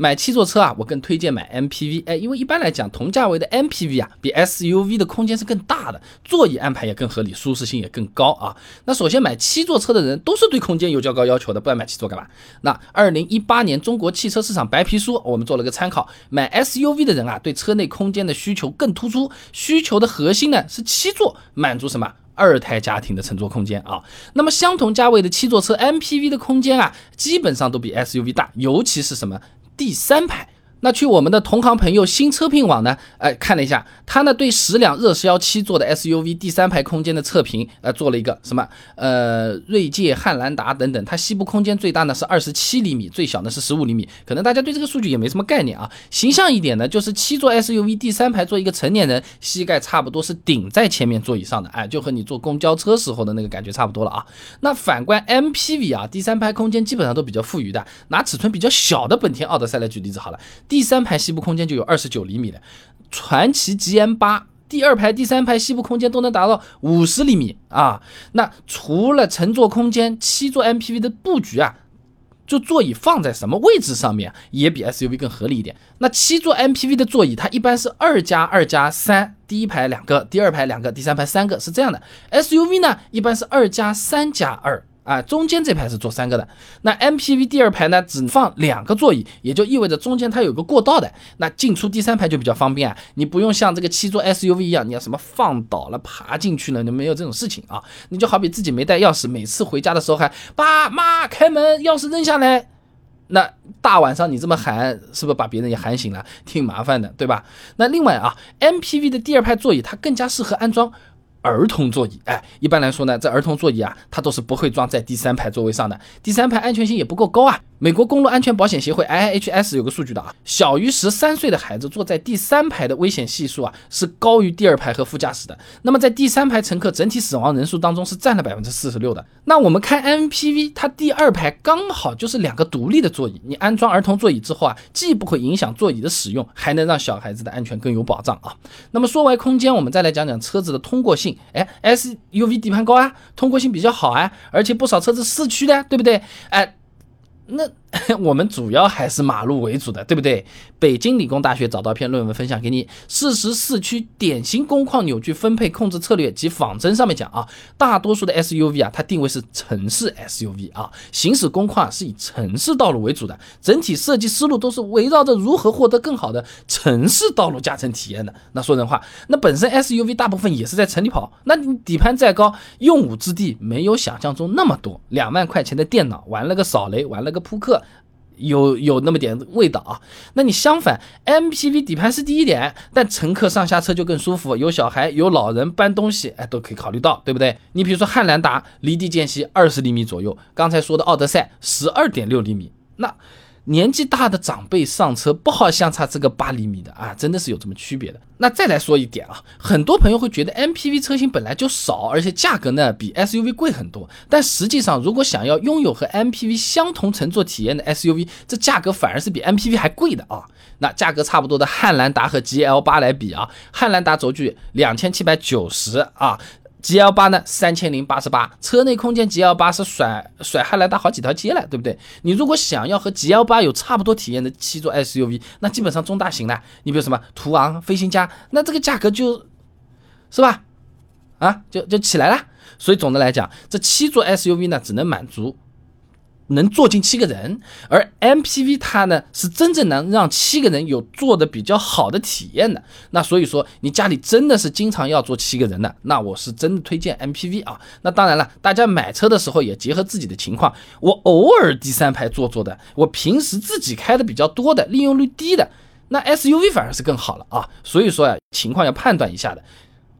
买七座车啊，我更推荐买 MPV，哎，因为一般来讲，同价位的 MPV 啊，比 SUV 的空间是更大的，座椅安排也更合理，舒适性也更高啊。那首先买七座车的人都是对空间有较高要求的，不然买七座干嘛？那二零一八年中国汽车市场白皮书我们做了个参考，买 SUV 的人啊，对车内空间的需求更突出，需求的核心呢是七座，满足什么？二胎家庭的乘坐空间啊，那么相同价位的七座车 MPV 的空间啊，基本上都比 SUV 大，尤其是什么第三排。那去我们的同行朋友新车评网呢？哎，看了一下，他呢对十辆热销七座的 SUV 第三排空间的测评，呃，做了一个什么？呃，锐界、汉兰达等等，它膝部空间最大呢是二十七厘米，最小呢是十五厘米。可能大家对这个数据也没什么概念啊。形象一点呢，就是七座 SUV 第三排坐一个成年人，膝盖差不多是顶在前面座椅上的，哎，就和你坐公交车时候的那个感觉差不多了啊。那反观 MPV 啊，第三排空间基本上都比较富裕的。拿尺寸比较小的本田奥德赛来举例子好了。第三排膝部空间就有二十九厘米的，传祺 GM 八第二排、第三排膝部空间都能达到五十厘米啊！那除了乘坐空间，七座 MPV 的布局啊，就座椅放在什么位置上面也比 SUV 更合理一点。那七座 MPV 的座椅它一般是二加二加三，第一排两个，第二排两个，第三排三个，是这样的。SUV 呢一般是二加三加二。啊，中间这排是坐三个的，那 MPV 第二排呢只放两个座椅，也就意味着中间它有个过道的，那进出第三排就比较方便啊，你不用像这个七座 SUV 一样，你要什么放倒了爬进去了，你没有这种事情啊，你就好比自己没带钥匙，每次回家的时候还爸妈开门，钥匙扔下来，那大晚上你这么喊，是不是把别人也喊醒了，挺麻烦的，对吧？那另外啊，MPV 的第二排座椅它更加适合安装。儿童座椅，哎，一般来说呢，这儿童座椅啊，它都是不会装在第三排座位上的，第三排安全性也不够高啊。美国公路安全保险协会 IIHS 有个数据的啊，小于十三岁的孩子坐在第三排的危险系数啊是高于第二排和副驾驶的。那么在第三排乘客整体死亡人数当中是占了百分之四十六的。那我们看 MPV，它第二排刚好就是两个独立的座椅，你安装儿童座椅之后啊，既不会影响座椅的使用，还能让小孩子的安全更有保障啊。那么说完空间，我们再来讲讲车子的通过性。哎，SUV 底盘高啊，通过性比较好啊，而且不少车子四驱的，对不对？哎。那 我们主要还是马路为主的，对不对？北京理工大学找到篇论文分享给你，事实四驱典型工况扭矩分配控制策略及仿真上面讲啊，大多数的 SUV 啊，它定位是城市 SUV 啊，行驶工况是以城市道路为主的，整体设计思路都是围绕着如何获得更好的城市道路驾乘体验的。那说人话，那本身 SUV 大部分也是在城里跑，那你底盘再高，用武之地没有想象中那么多。两万块钱的电脑玩了个扫雷，玩了个。扑克有有那么点味道啊，那你相反，MPV 底盘是低一点，但乘客上下车就更舒服，有小孩有老人搬东西，哎，都可以考虑到，对不对？你比如说汉兰达离地间隙二十厘米左右，刚才说的奥德赛十二点六厘米，那。年纪大的长辈上车不好相差这个八厘米的啊，真的是有这么区别的。那再来说一点啊，很多朋友会觉得 MPV 车型本来就少，而且价格呢比 SUV 贵很多。但实际上，如果想要拥有和 MPV 相同乘坐体验的 SUV，这价格反而是比 MPV 还贵的啊。那价格差不多的汉兰达和 GL 八来比啊，汉兰达轴距两千七百九十啊。G L 八呢，三千零八十八，车内空间 G L 八是甩甩汉兰达好几条街了，对不对？你如果想要和 G L 八有差不多体验的七座 S U V，那基本上中大型的，你比如什么途昂、飞行家，那这个价格就，是吧？啊，就就起来了。所以总的来讲，这七座 S U V 呢，只能满足。能坐进七个人，而 MPV 它呢是真正能让七个人有坐的比较好的体验的。那所以说，你家里真的是经常要坐七个人的，那我是真的推荐 MPV 啊。那当然了，大家买车的时候也结合自己的情况。我偶尔第三排坐坐的，我平时自己开的比较多的，利用率低的，那 SUV 反而是更好了啊。所以说呀，情况要判断一下的。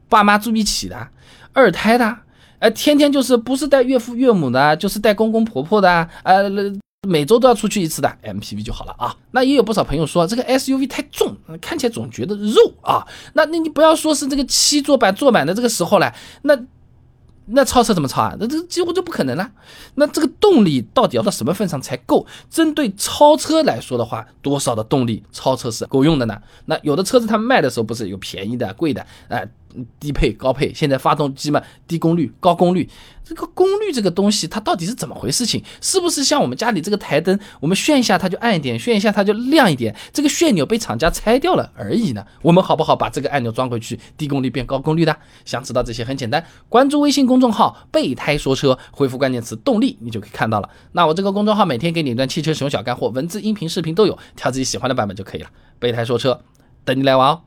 爸妈住一起的，二胎的。哎，天天就是不是带岳父岳母的，就是带公公婆婆的，呃，每周都要出去一次的 MPV 就好了啊。那也有不少朋友说这个 SUV 太重，看起来总觉得肉啊。那那你不要说是这个七座版坐满的这个时候了，那那超车怎么超啊？那这几乎就不可能了。那这个动力到底要到什么份上才够？针对超车来说的话，多少的动力超车是够用的呢？那有的车子它卖的时候不是有便宜的、贵的，哎。低配、高配，现在发动机嘛，低功率、高功率。这个功率这个东西，它到底是怎么回事？情是不是像我们家里这个台灯，我们炫一下它就暗一点，炫一下它就亮一点？这个旋钮被厂家拆掉了而已呢？我们好不好把这个按钮装回去，低功率变高功率的？想知道这些很简单，关注微信公众号“备胎说车”，回复关键词“动力”，你就可以看到了。那我这个公众号每天给你一段汽车使用小干货，文字、音频、视频都有，挑自己喜欢的版本就可以了。备胎说车，等你来玩哦。